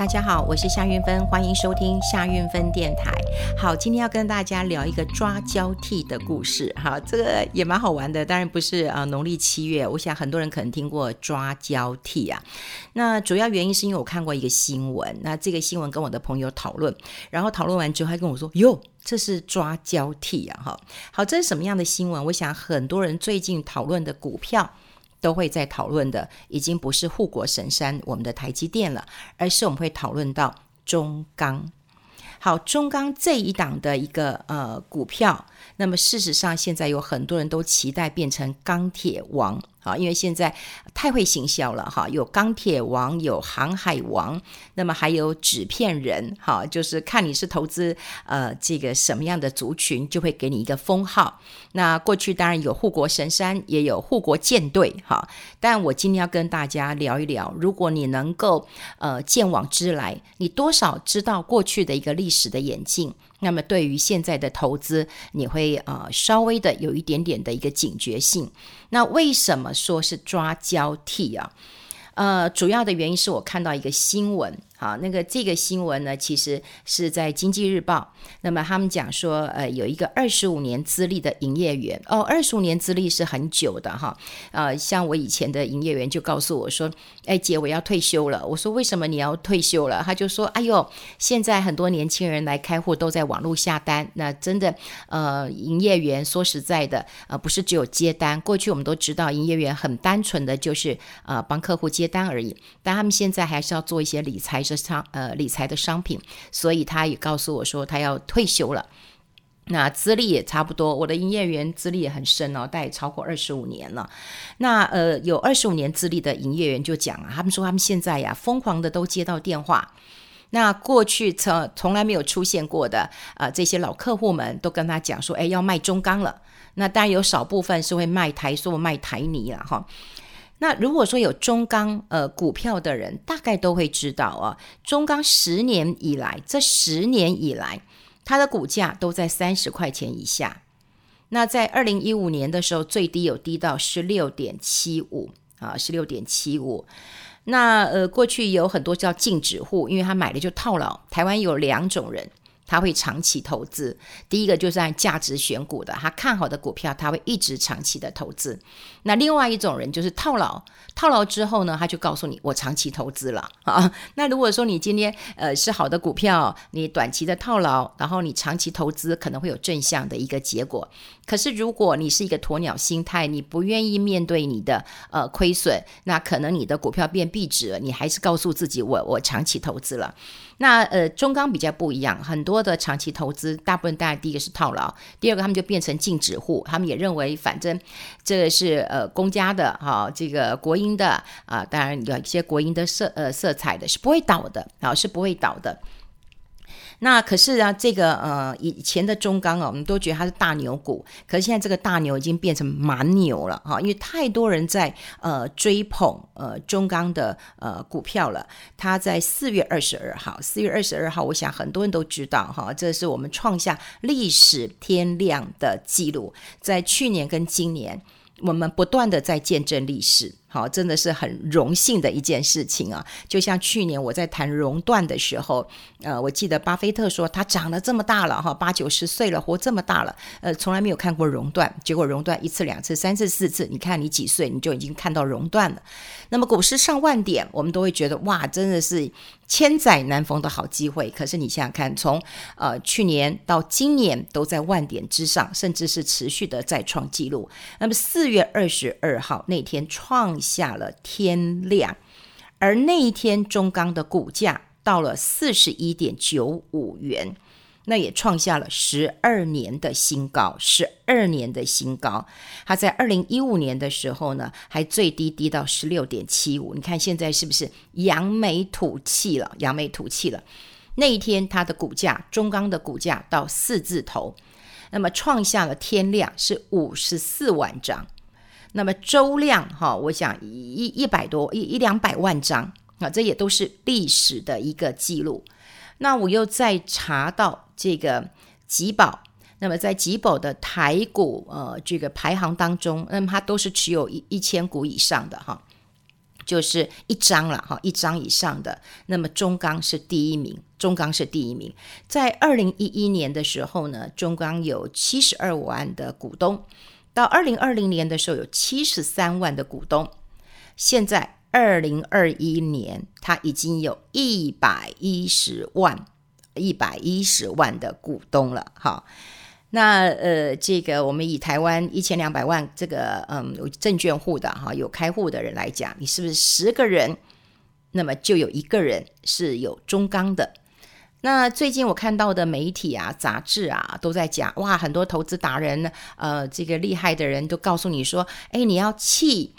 大家好，我是夏运芬，欢迎收听夏运芬电台。好，今天要跟大家聊一个抓交替的故事。哈，这个也蛮好玩的，当然不是啊，农历七月，我想很多人可能听过抓交替啊。那主要原因是因为我看过一个新闻，那这个新闻跟我的朋友讨论，然后讨论完之后，他跟我说：“哟，这是抓交替啊！”哈，好，这是什么样的新闻？我想很多人最近讨论的股票。都会在讨论的，已经不是护国神山我们的台积电了，而是我们会讨论到中钢。好，中钢这一档的一个呃股票，那么事实上现在有很多人都期待变成钢铁王。啊，因为现在太会行销了哈，有钢铁王，有航海王，那么还有纸片人，哈，就是看你是投资呃这个什么样的族群，就会给你一个封号。那过去当然有护国神山，也有护国舰队，哈。但我今天要跟大家聊一聊，如果你能够呃见往知来，你多少知道过去的一个历史的演进。那么对于现在的投资，你会呃稍微的有一点点的一个警觉性。那为什么说是抓交替啊？呃，主要的原因是我看到一个新闻。好，那个这个新闻呢，其实是在《经济日报》。那么他们讲说，呃，有一个二十五年资历的营业员哦，二十五年资历是很久的哈。呃，像我以前的营业员就告诉我说：“哎，姐，我要退休了。”我说：“为什么你要退休了？”他就说：“哎呦，现在很多年轻人来开户都在网络下单，那真的，呃，营业员说实在的，呃，不是只有接单。过去我们都知道，营业员很单纯的就是呃帮客户接单而已，但他们现在还是要做一些理财。”这商呃理财的商品，所以他也告诉我说他要退休了。那资历也差不多，我的营业员资历也很深哦，大概超过二十五年了。那呃有二十五年资历的营业员就讲啊，他们说他们现在呀疯狂的都接到电话。那过去从从来没有出现过的啊、呃，这些老客户们都跟他讲说，哎，要卖中钢了。那当然有少部分是会卖台塑、卖台泥了哈。那如果说有中钢呃股票的人，大概都会知道啊，中钢十年以来，这十年以来，它的股价都在三十块钱以下。那在二零一五年的时候，最低有低到十六点七五啊，十六点七五。那呃，过去有很多叫净值户，因为他买了就套牢。台湾有两种人。他会长期投资，第一个就是按价值选股的，他看好的股票，他会一直长期的投资。那另外一种人就是套牢，套牢之后呢，他就告诉你我长期投资了 啊。那如果说你今天呃是好的股票，你短期的套牢，然后你长期投资可能会有正向的一个结果。可是如果你是一个鸵鸟心态，你不愿意面对你的呃亏损，那可能你的股票变壁纸了，你还是告诉自己我我长期投资了。那呃，中钢比较不一样，很多的长期投资，大部分大家第一个是套牢，第二个他们就变成净值户，他们也认为反正这个是呃公家的哈、这个国营的啊、当然有一些国营的色呃色彩的是不会倒的啊、是不会倒的。那可是啊，这个呃以前的中钢啊，我们都觉得它是大牛股，可是现在这个大牛已经变成蛮牛了哈，因为太多人在呃追捧呃中钢的呃股票了。它在四月二十二号，四月二十二号，我想很多人都知道哈，这是我们创下历史天量的记录，在去年跟今年，我们不断的在见证历史。好，真的是很荣幸的一件事情啊！就像去年我在谈熔断的时候，呃，我记得巴菲特说他长了这么大了哈，八九十岁了，活这么大了，呃，从来没有看过熔断，结果熔断一次、两次、三次、四次，你看你几岁你就已经看到熔断了。那么股市上万点，我们都会觉得哇，真的是千载难逢的好机会。可是你想想看，从呃去年到今年都在万点之上，甚至是持续的再创纪录。那么四月二十二号那天创下了天量，而那一天中钢的股价到了四十一点九五元，那也创下了十二年的新高，十二年的新高。它在二零一五年的时候呢，还最低低到十六点七五。你看现在是不是扬眉吐气了？扬眉吐气了。那一天它的股价，中钢的股价到四字头，那么创下了天量是五十四万张。那么周量哈，我想一一百多一一两百万张啊，这也都是历史的一个记录。那我又再查到这个吉宝，那么在吉宝的台股呃这个排行当中，那么它都是持有一一千股以上的哈。就是一张了哈，一张以上的，那么中钢是第一名，中钢是第一名。在二零一一年的时候呢，中钢有七十二万的股东，到二零二零年的时候有七十三万的股东，现在二零二一年它已经有一百一十万，一百一十万的股东了，哈。那呃，这个我们以台湾一千两百万这个嗯有证券户的哈有开户的人来讲，你是不是十个人，那么就有一个人是有中钢的？那最近我看到的媒体啊、杂志啊都在讲，哇，很多投资达人呃，这个厉害的人都告诉你说，哎，你要弃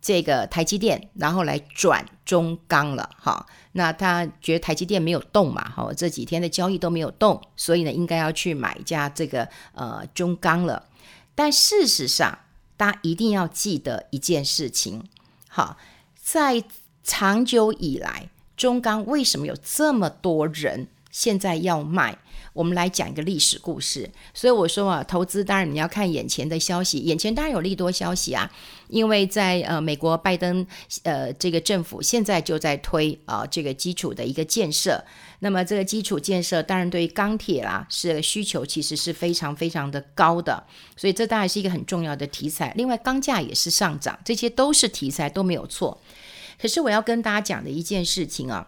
这个台积电，然后来转中钢了，哈。那他觉得台积电没有动嘛，哈，这几天的交易都没有动，所以呢，应该要去买一家这个呃中钢了。但事实上，大家一定要记得一件事情，好，在长久以来，中钢为什么有这么多人现在要卖？我们来讲一个历史故事，所以我说啊，投资当然你要看眼前的消息，眼前当然有利多消息啊，因为在呃美国拜登呃这个政府现在就在推啊、这个基础的一个建设，那么这个基础建设当然对于钢铁啦是需求其实是非常非常的高的，所以这当然是一个很重要的题材。另外钢价也是上涨，这些都是题材都没有错。可是我要跟大家讲的一件事情啊。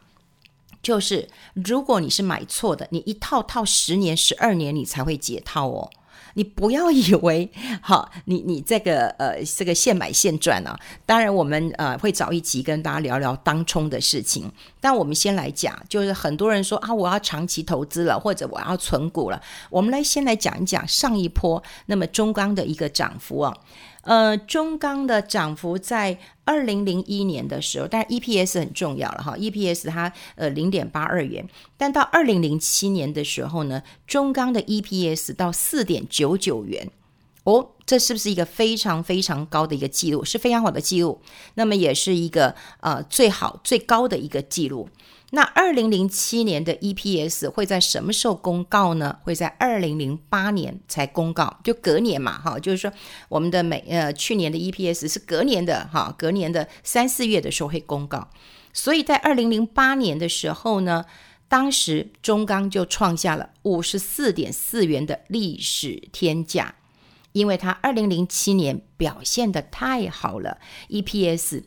就是，如果你是买错的，你一套套十年、十二年，你才会解套哦。你不要以为，好，你你这个呃，这个现买现赚啊。当然，我们呃会找一集跟大家聊聊当冲的事情。但我们先来讲，就是很多人说啊，我要长期投资了，或者我要存股了。我们来先来讲一讲上一波那么中钢的一个涨幅啊。呃，中钢的涨幅在二零零一年的时候，但 EPS 很重要了哈，EPS 它呃零点八二元，但到二零零七年的时候呢，中钢的 EPS 到四点九九元，哦，这是不是一个非常非常高的一个记录？是非常好的记录，那么也是一个呃最好最高的一个记录。那二零零七年的 EPS 会在什么时候公告呢？会在二零零八年才公告，就隔年嘛，哈，就是说我们的每呃去年的 EPS 是隔年的哈，隔年的三四月的时候会公告，所以在二零零八年的时候呢，当时中钢就创下了五十四点四元的历史天价，因为它二零零七年表现得太好了，EPS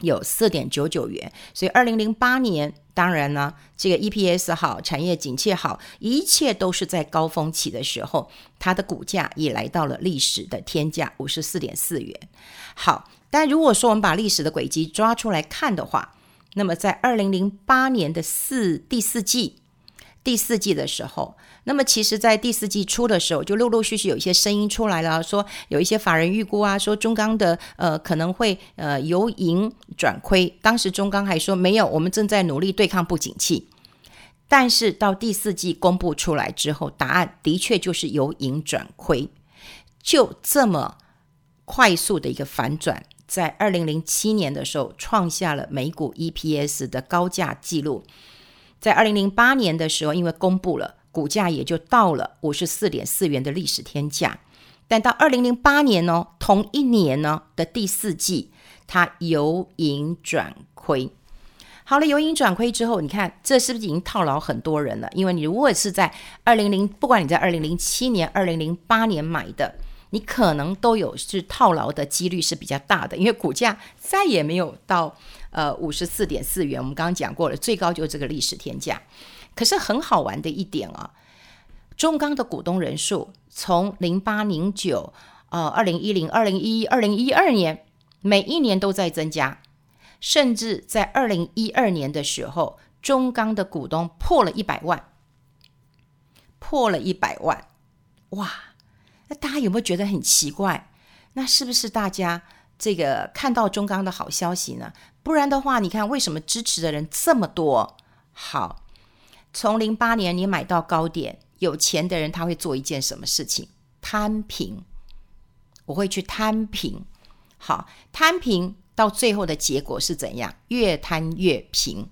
有四点九九元，所以二零零八年。当然呢，这个 EPS 好，产业景气好，一切都是在高峰期的时候，它的股价也来到了历史的天价五十四点四元。好，但如果说我们把历史的轨迹抓出来看的话，那么在二零零八年的四第四季。第四季的时候，那么其实，在第四季初的时候，就陆陆续续有一些声音出来了，说有一些法人预估啊，说中钢的呃可能会呃由盈转亏。当时中钢还说没有，我们正在努力对抗不景气。但是到第四季公布出来之后，答案的确就是由盈转亏，就这么快速的一个反转，在二零零七年的时候创下了每股 EPS 的高价纪录。在二零零八年的时候，因为公布了股价也就到了五十四点四元的历史天价，但到二零零八年呢，同一年呢的第四季，它由盈转亏。好了，由盈转亏之后，你看这是不是已经套牢很多人了？因为你如果是在二零零，不管你在二零零七年、二零零八年买的，你可能都有是套牢的几率是比较大的，因为股价再也没有到。呃，五十四点四元，我们刚刚讲过了，最高就是这个历史天价。可是很好玩的一点啊，中钢的股东人数从零八、零九、呃，二零一零、二零一一、二零一二年，每一年都在增加，甚至在二零一二年的时候，中钢的股东破了一百万，破了一百万，哇！那大家有没有觉得很奇怪？那是不是大家？这个看到中钢的好消息呢？不然的话，你看为什么支持的人这么多？好，从零八年你买到高点，有钱的人他会做一件什么事情？摊平，我会去摊平。好，摊平到最后的结果是怎样？越摊越平。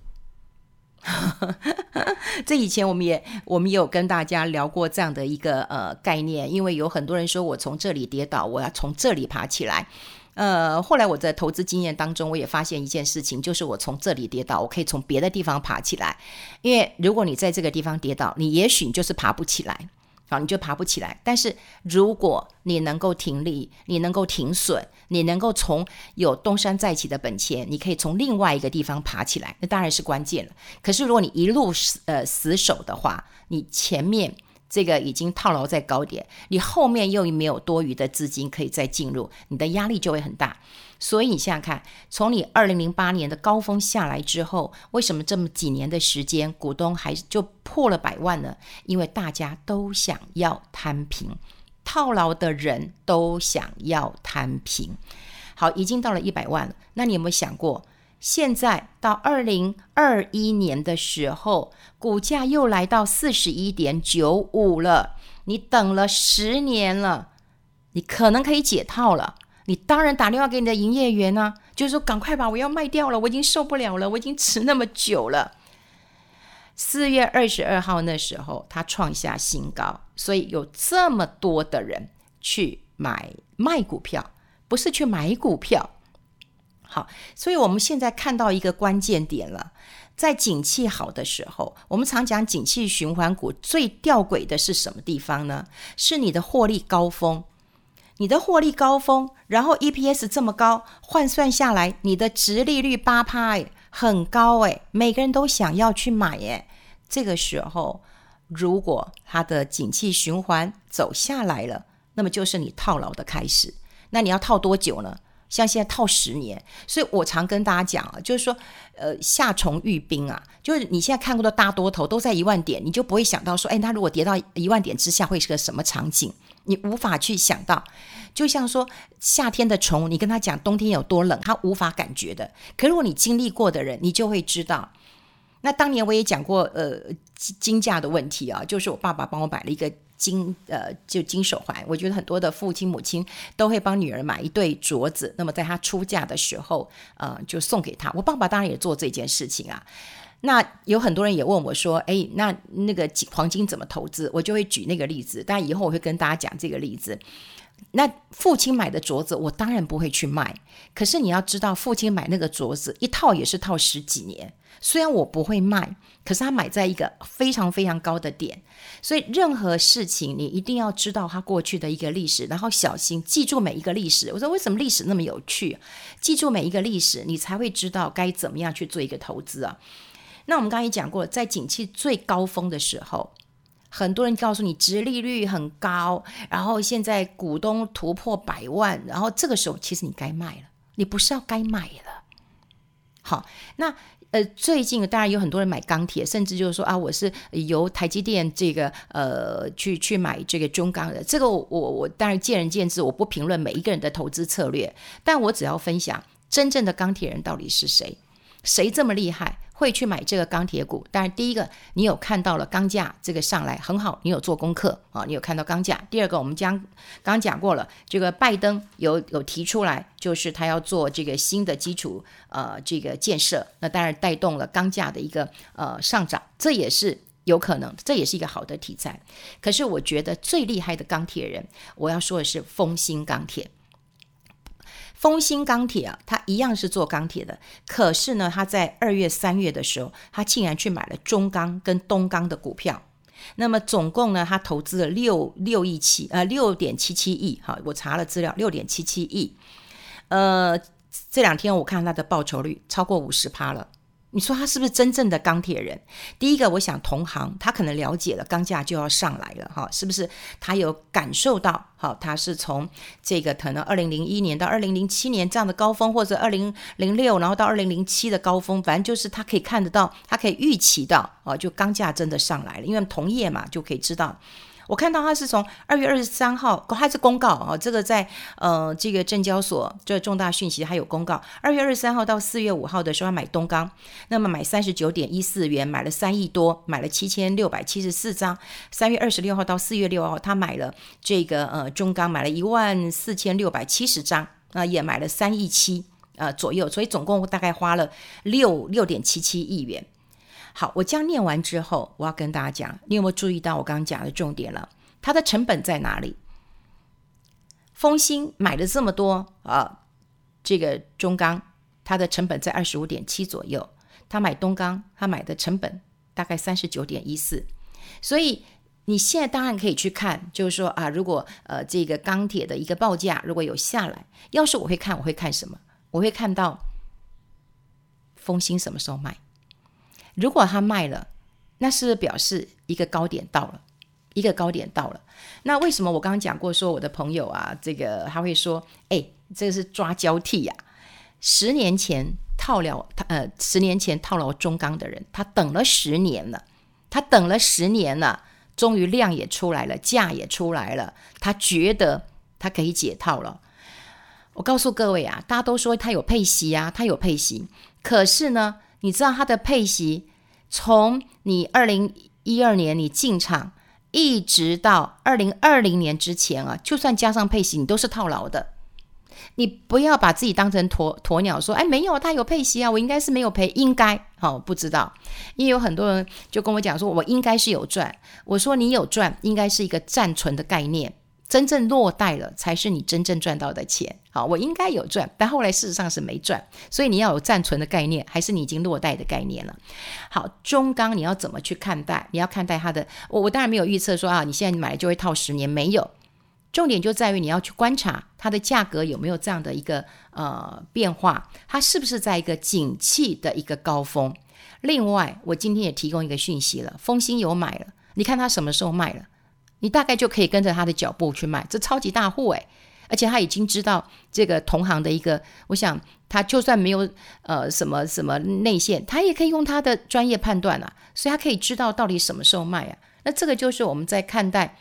这以前我们也我们也有跟大家聊过这样的一个呃概念，因为有很多人说我从这里跌倒，我要从这里爬起来。呃，后来我在投资经验当中，我也发现一件事情，就是我从这里跌倒，我可以从别的地方爬起来。因为如果你在这个地方跌倒，你也许你就是爬不起来，好，你就爬不起来。但是如果你能够停利，你能够停损，你能够从有东山再起的本钱，你可以从另外一个地方爬起来，那当然是关键了。可是如果你一路死呃死守的话，你前面。这个已经套牢在高点，你后面又没有多余的资金可以再进入，你的压力就会很大。所以你想想看，从你二零零八年的高峰下来之后，为什么这么几年的时间，股东还就破了百万呢？因为大家都想要摊平，套牢的人都想要摊平。好，已经到了一百万了，那你有没有想过？现在到二零二一年的时候，股价又来到四十一点九五了。你等了十年了，你可能可以解套了。你当然打电话给你的营业员啊，就是说赶快吧，我要卖掉了，我已经受不了了，我已经持那么久了。四月二十二号那时候，它创下新高，所以有这么多的人去买卖股票，不是去买股票。好，所以我们现在看到一个关键点了，在景气好的时候，我们常讲景气循环股最吊诡的是什么地方呢？是你的获利高峰，你的获利高峰，然后 EPS 这么高，换算下来，你的殖利率八趴，哎，很高哎，每个人都想要去买哎，这个时候，如果它的景气循环走下来了，那么就是你套牢的开始，那你要套多久呢？像现在套十年，所以我常跟大家讲啊，就是说，呃，夏虫遇冰啊，就是你现在看过的大多头都在一万点，你就不会想到说，哎，它如果跌到一万点之下会是个什么场景？你无法去想到。就像说夏天的虫，你跟他讲冬天有多冷，他无法感觉的。可如果你经历过的人，你就会知道。那当年我也讲过，呃，金价的问题啊，就是我爸爸帮我买了一个。金呃，就金手环，我觉得很多的父亲母亲都会帮女儿买一对镯子，那么在她出嫁的时候，呃，就送给她。我爸爸当然也做这件事情啊。那有很多人也问我说：“哎，那那个黄金怎么投资？”我就会举那个例子，但以后我会跟大家讲这个例子。那父亲买的镯子，我当然不会去卖。可是你要知道，父亲买那个镯子一套也是套十几年。虽然我不会卖，可是他买在一个非常非常高的点。所以任何事情你一定要知道它过去的一个历史，然后小心记住每一个历史。我说为什么历史那么有趣？记住每一个历史，你才会知道该怎么样去做一个投资啊。那我们刚才也讲过，在景气最高峰的时候。很多人告诉你，殖利率很高，然后现在股东突破百万，然后这个时候其实你该卖了，你不是要该买了。好，那呃，最近当然有很多人买钢铁，甚至就是说啊，我是由台积电这个呃去去买这个中钢的，这个我我当然见仁见智，我不评论每一个人的投资策略，但我只要分享真正的钢铁人到底是谁，谁这么厉害。会去买这个钢铁股，当然第一个你有看到了钢价这个上来很好，你有做功课啊，你有看到钢价。第二个我们将刚讲过了，这个拜登有有提出来，就是他要做这个新的基础呃这个建设，那当然带动了钢价的一个呃上涨，这也是有可能，这也是一个好的题材。可是我觉得最厉害的钢铁人，我要说的是丰兴钢铁。丰兴钢铁啊，它一样是做钢铁的，可是呢，它在二月、三月的时候，它竟然去买了中钢跟东钢的股票。那么总共呢，他投资了六六亿七呃六点七七亿。哈，我查了资料，六点七七亿。呃，这两天我看他的报酬率超过五十趴了。你说他是不是真正的钢铁人？第一个，我想同行他可能了解了钢价就要上来了，哈，是不是？他有感受到，哈，他是从这个可能二零零一年到二零零七年这样的高峰，或者二零零六然后到二零零七的高峰，反正就是他可以看得到，他可以预期到，哦，就钢价真的上来了，因为同业嘛就可以知道。我看到他是从二月二十三号，他是公告啊，这个在呃这个证交所这重大讯息还有公告。二月二十三号到四月五号的时候，他买东钢，那么买三十九点一四元，买了三亿多，买了七千六百七十四张。三月二十六号到四月六号，他买了这个呃中钢，买了一万四千六百七十张，啊、呃、也买了三亿七呃左右，所以总共大概花了六六点七七亿元。好，我将念完之后，我要跟大家讲，你有没有注意到我刚刚讲的重点了？它的成本在哪里？丰兴买了这么多啊，这个中钢，它的成本在二十五点七左右，他买东钢，他买的成本大概三十九点一四，所以你现在当然可以去看，就是说啊，如果呃这个钢铁的一个报价如果有下来，要是我会看，我会看什么？我会看到丰兴什么时候卖？如果他卖了，那是不是表示一个高点到了？一个高点到了。那为什么我刚刚讲过说我的朋友啊，这个他会说，哎，这个是抓交替呀、十年前套牢他呃，十年前套牢中钢的人，他等了十年了，他等了十年了，终于量也出来了，价也出来了，他觉得他可以解套了。我告诉各位啊，大家都说他有配息啊，他有配息，可是呢，你知道他的配息从你二零一二年你进场，一直到二零二零年之前啊，就算加上配息，你都是套牢的。你不要把自己当成鸵鸵鸟，说，哎，没有，他有配息啊，我应该是没有赔，应该，好、哦，不知道，因为有很多人就跟我讲说，我应该是有赚。我说你有赚，应该是一个暂存的概念。真正落袋了，才是你真正赚到的钱。好，我应该有赚，但后来事实上是没赚，所以你要有暂存的概念，还是你已经落袋的概念了？好，中钢你要怎么去看待？你要看待它的，我我当然没有预测说啊，你现在买就会套十年，没有。重点就在于你要去观察它的价格有没有这样的一个呃变化，它是不是在一个景气的一个高峰？另外，我今天也提供一个讯息了，风兴有买了，你看它什么时候卖了？你大概就可以跟着他的脚步去卖，这超级大户诶，而且他已经知道这个同行的一个，我想他就算没有呃什么什么内线，他也可以用他的专业判断啊，所以他可以知道到底什么时候卖啊。那这个就是我们在看待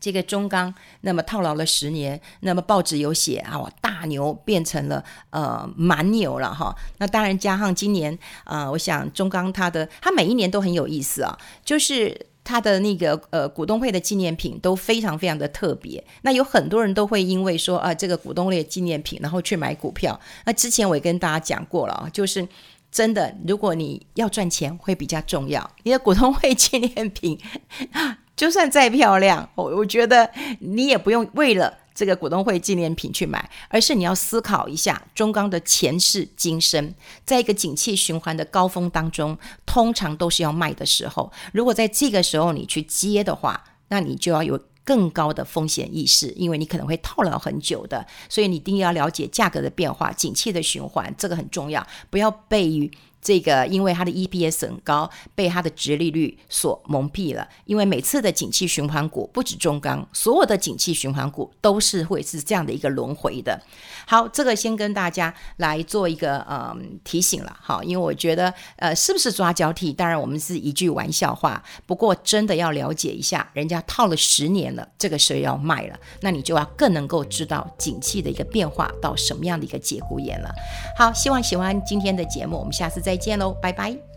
这个中钢，那么套牢了十年，那么报纸有写啊，大牛变成了呃蛮牛了哈。那当然加上今年啊、我想中钢它的它每一年都很有意思啊，就是。他的那个呃股东会的纪念品都非常非常的特别，那有很多人都会因为说啊这个股东会纪念品，然后去买股票。那之前我也跟大家讲过了，就是真的，如果你要赚钱会比较重要，你的股东会纪念品 就算再漂亮，我我觉得你也不用为了。这个股东会纪念品去买，而是你要思考一下中钢的前世今生，在一个景气循环的高峰当中，通常都是要卖的时候。如果在这个时候你去接的话，那你就要有更高的风险意识，因为你可能会套牢很久的。所以你一定要了解价格的变化、景气的循环，这个很重要，不要被。这个因为它的 EPS 很高，被它的直利率所蒙蔽了。因为每次的景气循环股，不止中钢，所有的景气循环股都是会是这样的一个轮回的。好，这个先跟大家来做一个呃提醒了。好，因为我觉得呃是不是抓交替，当然我们是一句玩笑话。不过真的要了解一下，人家套了十年了，这个时候要卖了，那你就要更能够知道景气的一个变化到什么样的一个节骨眼了。好，希望喜欢今天的节目，我们下次再。再见喽，拜拜。